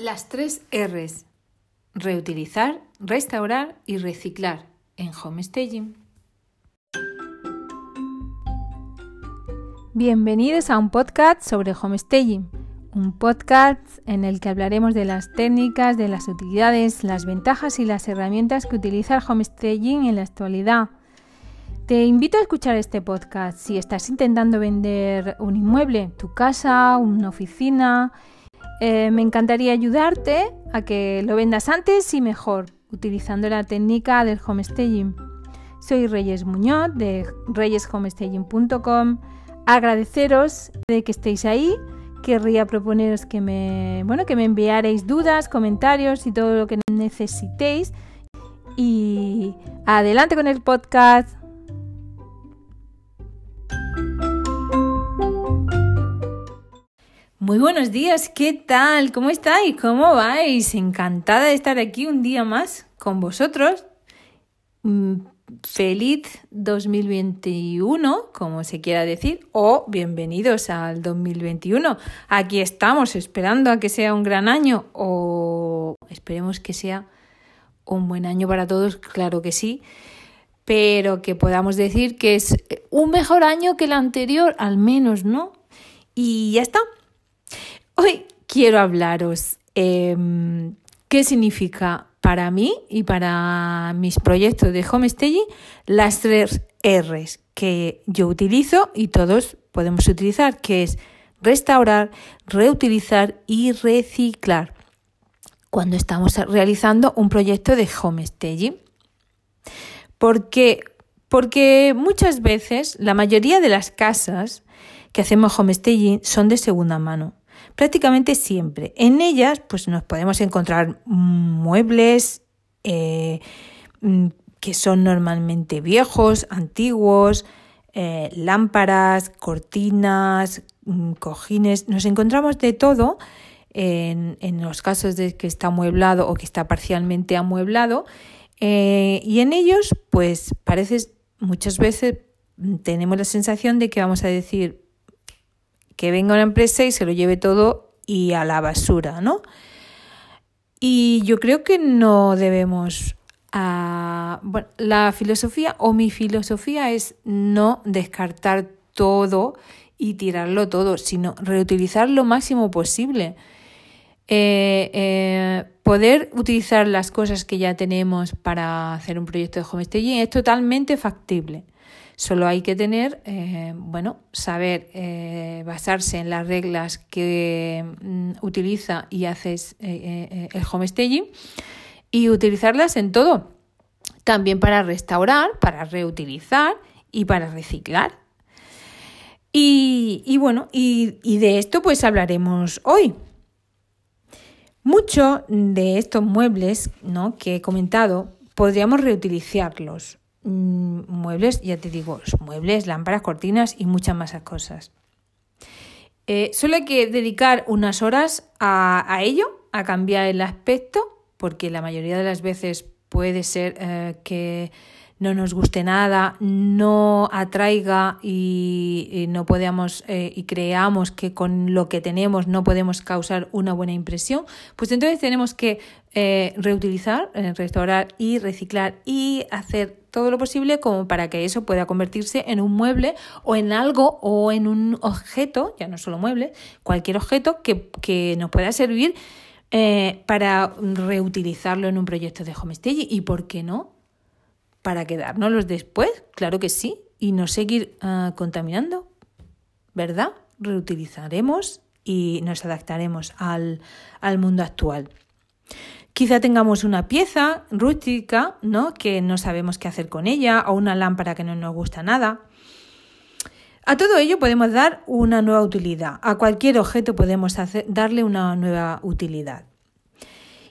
Las tres R's. Reutilizar, restaurar y reciclar en homestaging. Bienvenidos a un podcast sobre homestaging, un podcast en el que hablaremos de las técnicas, de las utilidades, las ventajas y las herramientas que utiliza el homestaging en la actualidad. Te invito a escuchar este podcast si estás intentando vender un inmueble, tu casa, una oficina, eh, me encantaría ayudarte a que lo vendas antes y mejor, utilizando la técnica del homestaging. Soy Reyes Muñoz de reyeshomestaging.com. Agradeceros de que estéis ahí. Querría proponeros que me, bueno, que me enviaréis dudas, comentarios y todo lo que necesitéis. Y adelante con el podcast. Muy buenos días, ¿qué tal? ¿Cómo estáis? ¿Cómo vais? Encantada de estar aquí un día más con vosotros. Mm, feliz 2021, como se quiera decir, o bienvenidos al 2021. Aquí estamos esperando a que sea un gran año o esperemos que sea un buen año para todos, claro que sí, pero que podamos decir que es un mejor año que el anterior, al menos, ¿no? Y ya está, Hoy quiero hablaros em, qué significa para mí y para mis proyectos de homestaging las tres R's que yo utilizo y todos podemos utilizar, que es restaurar, reutilizar y reciclar cuando estamos realizando un proyecto de homestaging. ¿Por qué? Porque muchas veces la mayoría de las casas que hacemos homestaging son de segunda mano prácticamente siempre. En ellas pues nos podemos encontrar muebles eh, mm, que son normalmente viejos, antiguos, eh, lámparas, cortinas, mm, cojines, nos encontramos de todo en, los casos de que está amueblado o que está parcialmente amueblado eh, y en ellos pues parece muchas veces mm, tenemos la sensación de que vamos a decir que venga una empresa y se lo lleve todo y a la basura, ¿no? Y yo creo que no debemos... Ah, la filosofía o mi filosofía es no descartar todo y tirarlo todo, sino reutilizar lo máximo posible. Eh, eh, poder utilizar las cosas que ya tenemos para hacer un proyecto de homestaging es totalmente factible. Solo hay que tener, eh, bueno, saber eh, basarse en las reglas que mm, utiliza y haces eh, el homestaging y utilizarlas en todo. También para restaurar, para reutilizar y para reciclar. Y, bueno, y, de esto pues hablaremos hoy. Muchos de estos muebles ¿no? que he comentado podríamos reutilizarlos muebles, ya te digo, muebles, lámparas, cortinas y muchas más cosas. Eh, solo hay que dedicar unas horas a, ello, a cambiar el aspecto, porque la mayoría de las veces puede ser eh, que no nos guste nada, no atraiga y, no podamos eh, y creamos que con lo que tenemos no podemos causar una buena impresión, pues entonces tenemos que eh, reutilizar, eh, restaurar y reciclar y hacer todo lo posible como para que eso pueda convertirse en un mueble o en algo o en un objeto, ya no solo muebles, cualquier objeto que, que nos pueda servir para reutilizarlo en un proyecto de homestaging y por qué no para quedárnoslos después, claro que sí, y no seguir ah, contaminando, ¿verdad? Reutilizaremos y nos adaptaremos al, al mundo actual. Quizá tengamos una pieza rústica, ¿no? Que no sabemos qué hacer con ella, o una lámpara que no nos gusta nada. A todo ello podemos dar una nueva utilidad. A cualquier objeto podemos darle una nueva utilidad.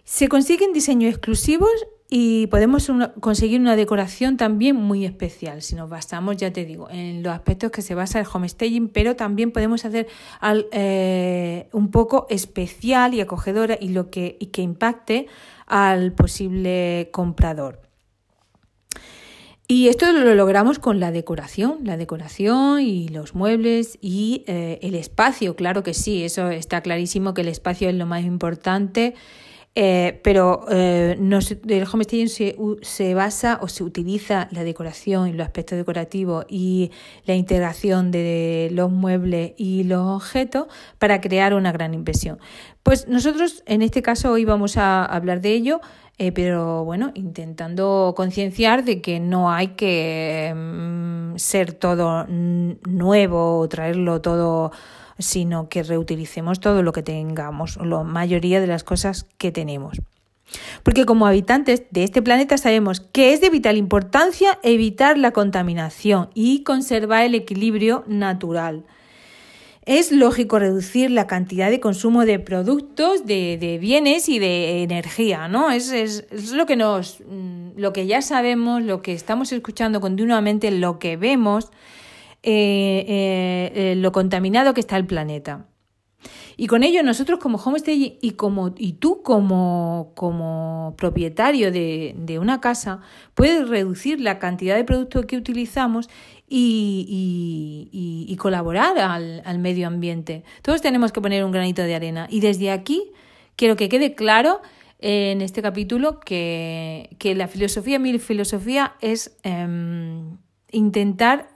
Se consiguen diseños exclusivos y podemos conseguir una decoración también muy especial si nos basamos, ya te digo, en los aspectos que se basa el homestaging, pero también podemos hacer eh, un poco especial y acogedora y, lo que, y que impacte al posible comprador. Y esto lo logramos con la decoración, la decoración y los muebles y eh, el espacio, claro que sí, eso está clarísimo que el espacio es lo más importante, eh, pero eh, el homestaging se, se, basa o se utiliza la decoración y los aspectos decorativos y la integración de los muebles y los objetos para crear una gran impresión. Pues nosotros en este caso hoy vamos a hablar de ello. Eh, pero bueno, intentando concienciar de que no hay que mm, ser todo nuevo o traerlo todo, sino que reutilicemos todo lo que tengamos, la mayoría de las cosas que tenemos. Porque como habitantes de este planeta sabemos que es de vital importancia evitar la contaminación y conservar el equilibrio natural. Es lógico reducir la cantidad de consumo de productos, de, bienes y de energía, ¿no? Es, es, lo que nos, mm, lo que ya sabemos, lo que estamos escuchando continuamente, lo que vemos, eh, eh, eh, lo contaminado que está el planeta. Y con ello nosotros como homestay y, como, y tú como, como propietario de, de, una casa puedes reducir la cantidad de productos que utilizamos y, colaborar al, medio ambiente. Todos tenemos que poner un granito de arena. Y desde aquí quiero que quede claro en este capítulo que, la filosofía, mi filosofía es em, intentar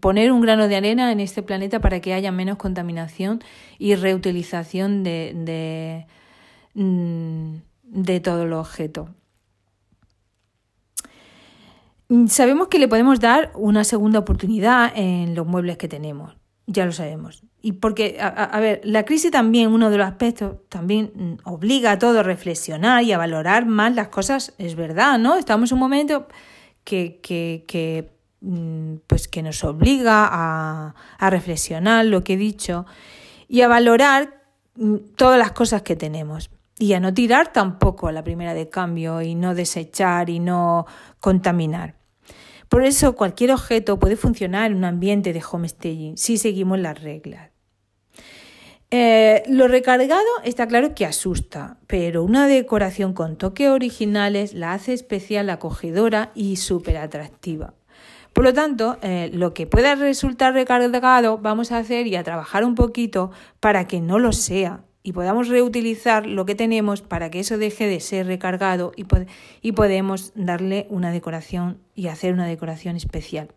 poner un grano de arena en este planeta para que haya menos contaminación y reutilización de, de, mm, de todo el objeto. Mm, sabemos que le podemos dar una segunda oportunidad en los muebles que tenemos, ya lo sabemos. Y porque, a, ver, la crisis también, uno de los aspectos, también mm, obliga a todos a reflexionar y a valorar más las cosas, es verdad, ¿no? Estamos en un momento que, que, que mm, pues que nos obliga a, reflexionar lo que he dicho y a valorar todas las cosas que tenemos. Y a no tirar tampoco a la primera de cambio y no desechar y no contaminar. Por eso cualquier objeto puede funcionar en un ambiente de homestaging si seguimos las reglas. Eh, lo recargado está claro que asusta, pero una decoración con toques originales la hace especial, acogedora y súper atractiva. Por lo tanto, eh, lo que pueda resultar recargado vamos a hacer y a trabajar un poquito para que no lo sea y podamos reutilizar lo que tenemos para que eso deje de ser recargado y, y podemos darle una decoración y hacer una decoración especial.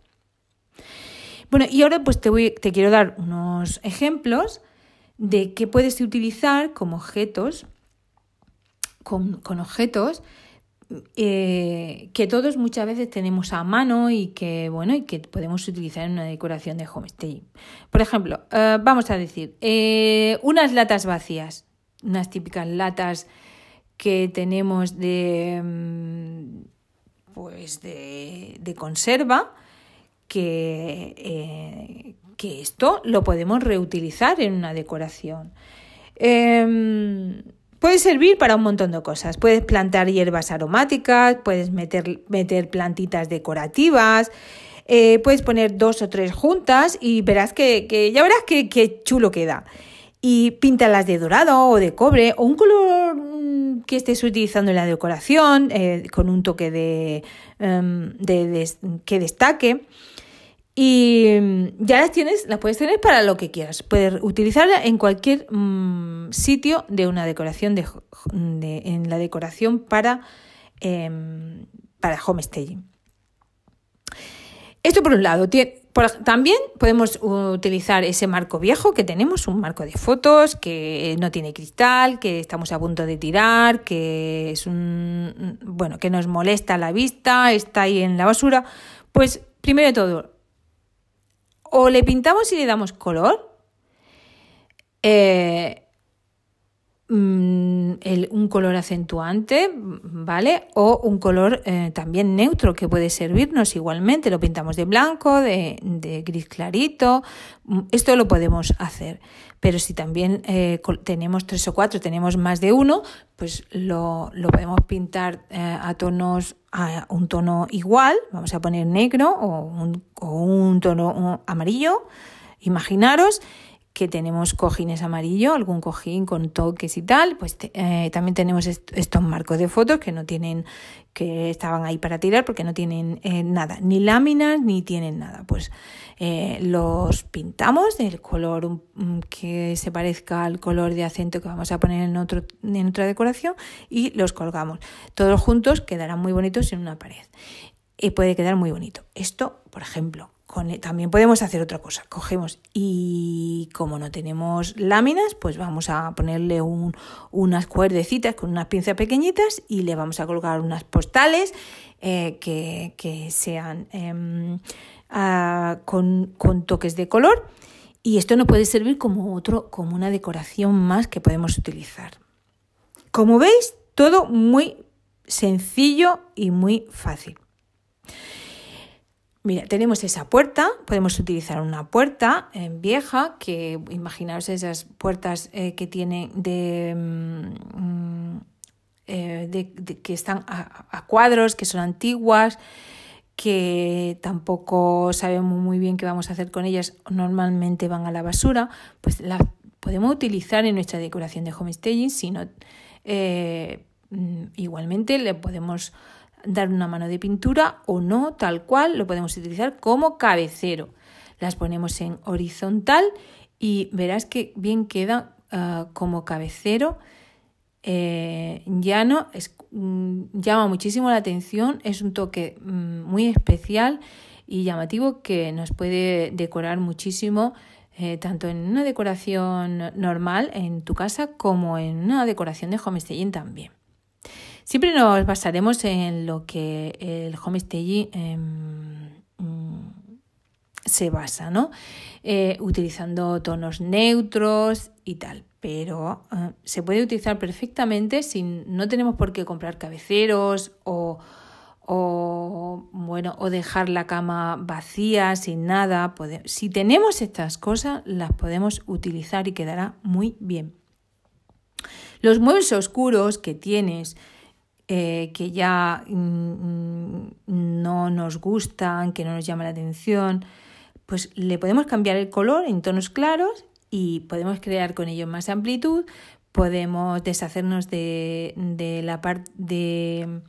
Bueno, y ahora pues te, voy, te quiero dar unos ejemplos de qué puedes utilizar como objetos, con, con objetos eh, que todos muchas veces tenemos a mano y que bueno y que podemos utilizar en una decoración de homestay. Por ejemplo, eh, vamos a decir eh, unas latas vacías, unas típicas latas que tenemos de mm, pues de, conserva que, que esto lo podemos reutilizar en una decoración. Em, Puede servir para un montón de cosas. Puedes plantar hierbas aromáticas, puedes meter, meter plantitas decorativas, eh, puedes poner dos o tres juntas y verás que, ya verás qué chulo queda. Y píntalas de dorado o de cobre o un color mm, que estés utilizando en la decoración eh, con un toque de, em, que destaque. Y mm, ya las tienes, las puedes tener para lo que quieras. Puedes utilizarla en cualquier mm, sitio de una decoración de, en la decoración para, eh, para homestaging. Esto por un lado. también podemos utilizar ese marco viejo que tenemos, un marco de fotos que no tiene cristal, que estamos a punto de tirar, que es un bueno, que nos molesta la vista, está ahí en la basura. Pues primero de todo, o le pintamos y le damos color, eh, mm, un color acentuante, ¿vale? O un color eh, también neutro que puede servirnos igualmente. Lo pintamos de blanco, de, gris clarito. Mm, esto lo podemos hacer. Pero si también eh, tenemos tres o cuatro, tenemos más de uno, pues lo, podemos pintar a tonos a un tono igual, vamos a poner negro o un, o un tono amarillo, imaginaros, que tenemos cojines amarillo, algún cojín con toques y tal, pues eh, también tenemos estos marcos de fotos que no tienen, que estaban ahí para tirar porque no tienen eh, nada, ni láminas ni tienen nada. Pues eh, los pintamos del color que se parezca al color de acento que vamos a poner en, otro, en otra decoración y los colgamos. Todos juntos quedarán muy bonitos en una pared. Y puede quedar muy bonito. Esto, por ejemplo, también podemos hacer otra cosa. Cogemos y como no tenemos láminas, pues vamos a ponerle unas cuerdecitas con unas pinzas pequeñitas y le vamos a colgar unas postales eh, que, sean em, con, con, toques de color. Y esto nos puede servir como otro, como una decoración más que podemos utilizar. Como veis, todo muy sencillo y muy fácil. Mira, tenemos esa puerta, podemos utilizar una puerta eh, vieja, que imaginaos esas puertas eh, que tienen de, mm, eh, que están a, cuadros, que son antiguas, que tampoco sabemos muy bien qué vamos a hacer con ellas, normalmente van a la basura, pues las podemos utilizar en nuestra decoración de homestaging, si no, mm, igualmente le podemos dar una mano de pintura o no, tal cual, lo podemos utilizar como cabecero. Las ponemos en horizontal y verás que bien queda ah, como cabecero. Eh, llano, es, mm, llama muchísimo la atención, es un toque mm, muy especial y llamativo que nos puede decorar muchísimo, eh, tanto en una decoración normal en tu casa como en una decoración de homestaging también. Siempre nos basaremos en lo que el homestaging em, mm, se basa, ¿no? Eh, utilizando tonos neutros y tal. Pero eh, se puede utilizar perfectamente sin, no tenemos por qué comprar cabeceros o, o, bueno, o dejar la cama vacía sin nada. si tenemos estas cosas, las podemos utilizar y quedará muy bien. Los muebles oscuros que tienes, eh, que ya mm, no nos gustan, que no nos llama la atención, pues le podemos cambiar el color en tonos claros y podemos crear con ello más amplitud, podemos deshacernos de, la parte de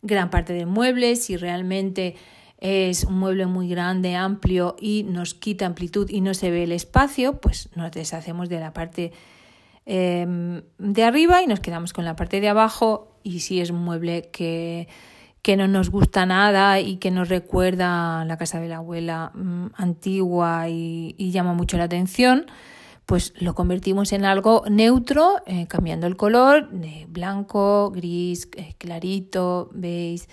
gran parte del mueble. Si realmente es un mueble muy grande, amplio y nos quita amplitud y no se ve el espacio, pues nos deshacemos de la parte em, de arriba y nos quedamos con la parte de abajo y si es un mueble que, que no nos gusta nada y que nos recuerda a la casa de la abuela mm, antigua y, llama mucho la atención, pues lo convertimos en algo neutro, eh, cambiando el color de blanco, gris, eh, clarito, veis,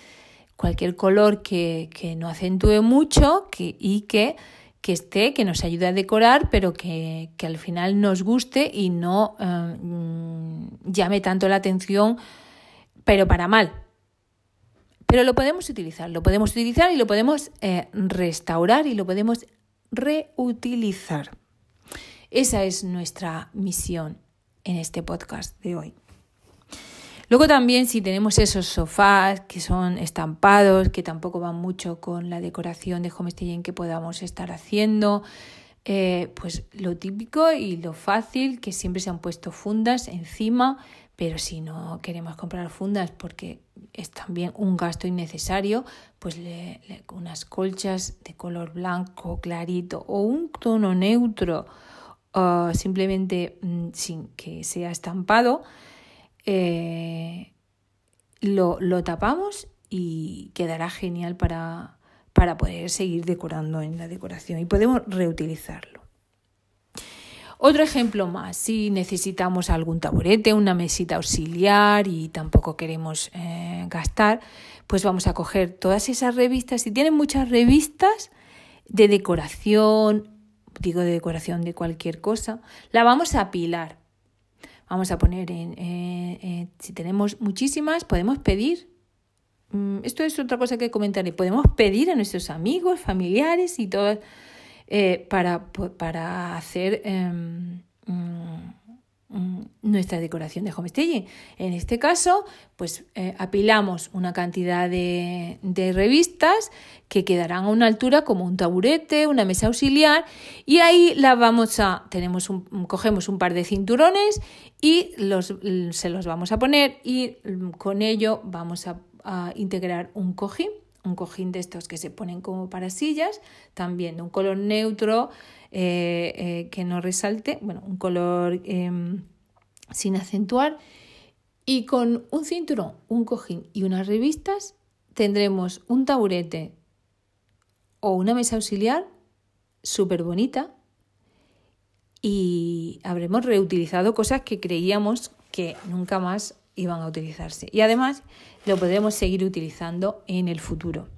cualquier color que, que no acentúe mucho que, y que, que esté, que nos ayude a decorar, pero que, que al final nos guste y no eh, mm, llame tanto la atención pero para mal. Pero lo podemos utilizar, lo podemos utilizar y lo podemos eh, restaurar y lo podemos reutilizar. Esa es nuestra misión en este podcast de hoy. Luego también si tenemos esos sofás que son estampados, que tampoco van mucho con la decoración de homestaging que podamos estar haciendo, eh, pues lo típico y lo fácil, que siempre se han puesto fundas encima pero si no queremos comprar fundas porque es también un gasto innecesario, pues le, unas colchas de color blanco clarito o un tono neutro, simplemente mm, sin que sea estampado, eh, lo, lo, tapamos y quedará genial para, para poder seguir decorando en la decoración y podemos reutilizarlo. Otro ejemplo más, si necesitamos algún taburete, una mesita auxiliar y tampoco queremos eh, gastar, pues vamos a coger todas esas revistas. Si tienen muchas revistas de decoración, digo de decoración de cualquier cosa, la vamos a apilar. Vamos a poner en, eh, eh, si tenemos muchísimas, podemos pedir. Mm, esto es otra cosa que comentaré. Podemos pedir a nuestros amigos, familiares y todas eh, para, para, hacer em, mm, mm, nuestra decoración de homestaging. En este caso, pues eh, apilamos una cantidad de, revistas que quedarán a una altura como un taburete, una mesa auxiliar y ahí la vamos a, tenemos un, cogemos un par de cinturones y los, se los vamos a poner y mm, con ello vamos a, integrar un cojín, un cojín de estos que se ponen como para sillas, también de un color neutro eh, eh, que no resalte, bueno, un color em, sin acentuar. Y con un cinturón, un cojín y unas revistas tendremos un taburete o una mesa auxiliar súper bonita y habremos reutilizado cosas que creíamos que nunca más iban a utilizarse. Y además lo podremos seguir utilizando en el futuro.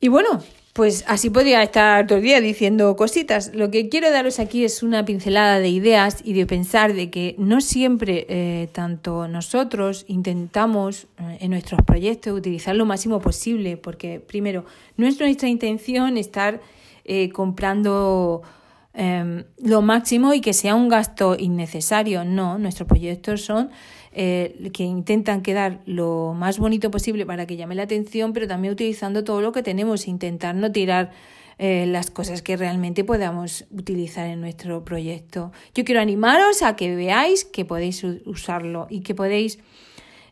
Y bueno, pues así podría estar todo el día diciendo cositas. Lo que quiero daros aquí es una pincelada de ideas y de pensar de que no siempre eh, tanto nosotros intentamos eh, en nuestros proyectos utilizar lo máximo posible, porque primero, no es nuestra intención estar eh, comprando em, lo máximo y que sea un gasto innecesario. No, nuestros proyectos son eh, que intentan quedar lo más bonito posible para que llame la atención, pero también utilizando todo lo que tenemos, intentar no tirar eh, las cosas que realmente podamos utilizar en nuestro proyecto. Yo quiero animaros a que veáis que podéis usarlo y que podéis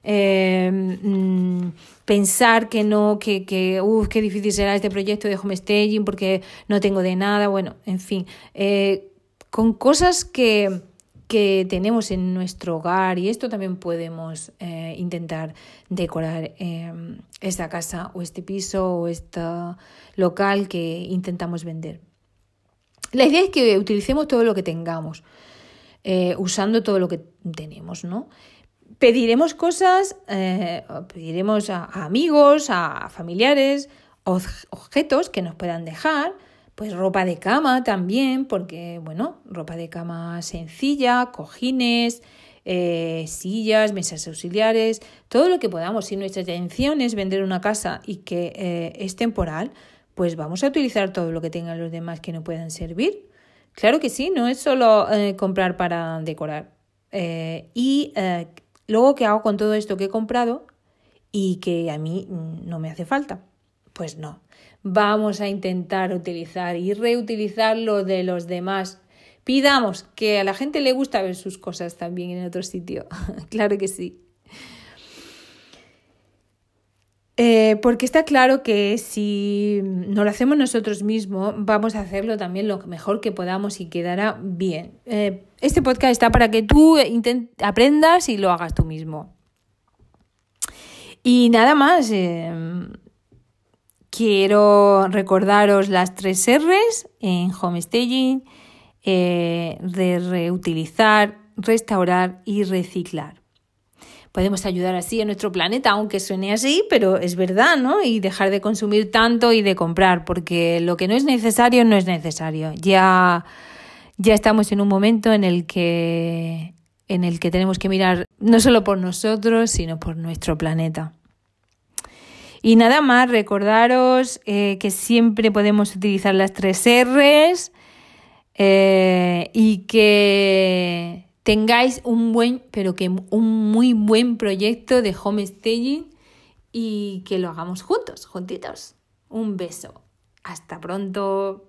eh, mm, pensar que no, que, que uff, qué difícil será este proyecto de homestaging porque no tengo de nada, bueno, en fin, con cosas que que tenemos en nuestro hogar y esto también podemos eh, intentar decorar em, esta casa o este piso o este local que intentamos vender. La idea es que utilicemos todo lo que tengamos, eh, usando todo lo que tenemos, ¿no? Pediremos cosas, eh, pediremos a amigos, a familiares, objetos que nos puedan dejar, pues ropa de cama también, porque, bueno, ropa de cama sencilla, cojines, eh, sillas, mesas auxiliares, todo lo que podamos. Si nuestra intención es vender una casa y que eh, es temporal, pues vamos a utilizar todo lo que tengan los demás que no puedan servir. Claro que sí, no es solo comprar para decorar. y luego, ¿qué hago con todo esto que he comprado y que a mí mm, no me hace falta? Pues no vamos a intentar utilizar y reutilizar lo de los demás. Pidamos que a la gente le gusta ver sus cosas también en otro sitio. claro que sí. Eh, porque está claro que si no lo hacemos nosotros mismos, vamos a hacerlo también lo mejor que podamos y quedará bien. Eh, este podcast está para que tú aprendas y lo hagas tú mismo. Y nada más. Eh, Quiero recordaros las tres R's en homestaging, eh, de reutilizar, restaurar y reciclar. Podemos ayudar así a nuestro planeta, aunque suene así, pero es verdad, ¿no? Y dejar de consumir tanto y de comprar, porque lo que no es necesario no es necesario. Ya, ya estamos en un momento en el que en el que tenemos que mirar no solo por nosotros, sino por nuestro planeta. Y nada más, recordaros eh, que siempre podemos utilizar las tres R's eh, y que tengáis un buen, pero que un muy buen proyecto de homestaging y que lo hagamos juntos, juntitos. Un beso. Hasta pronto.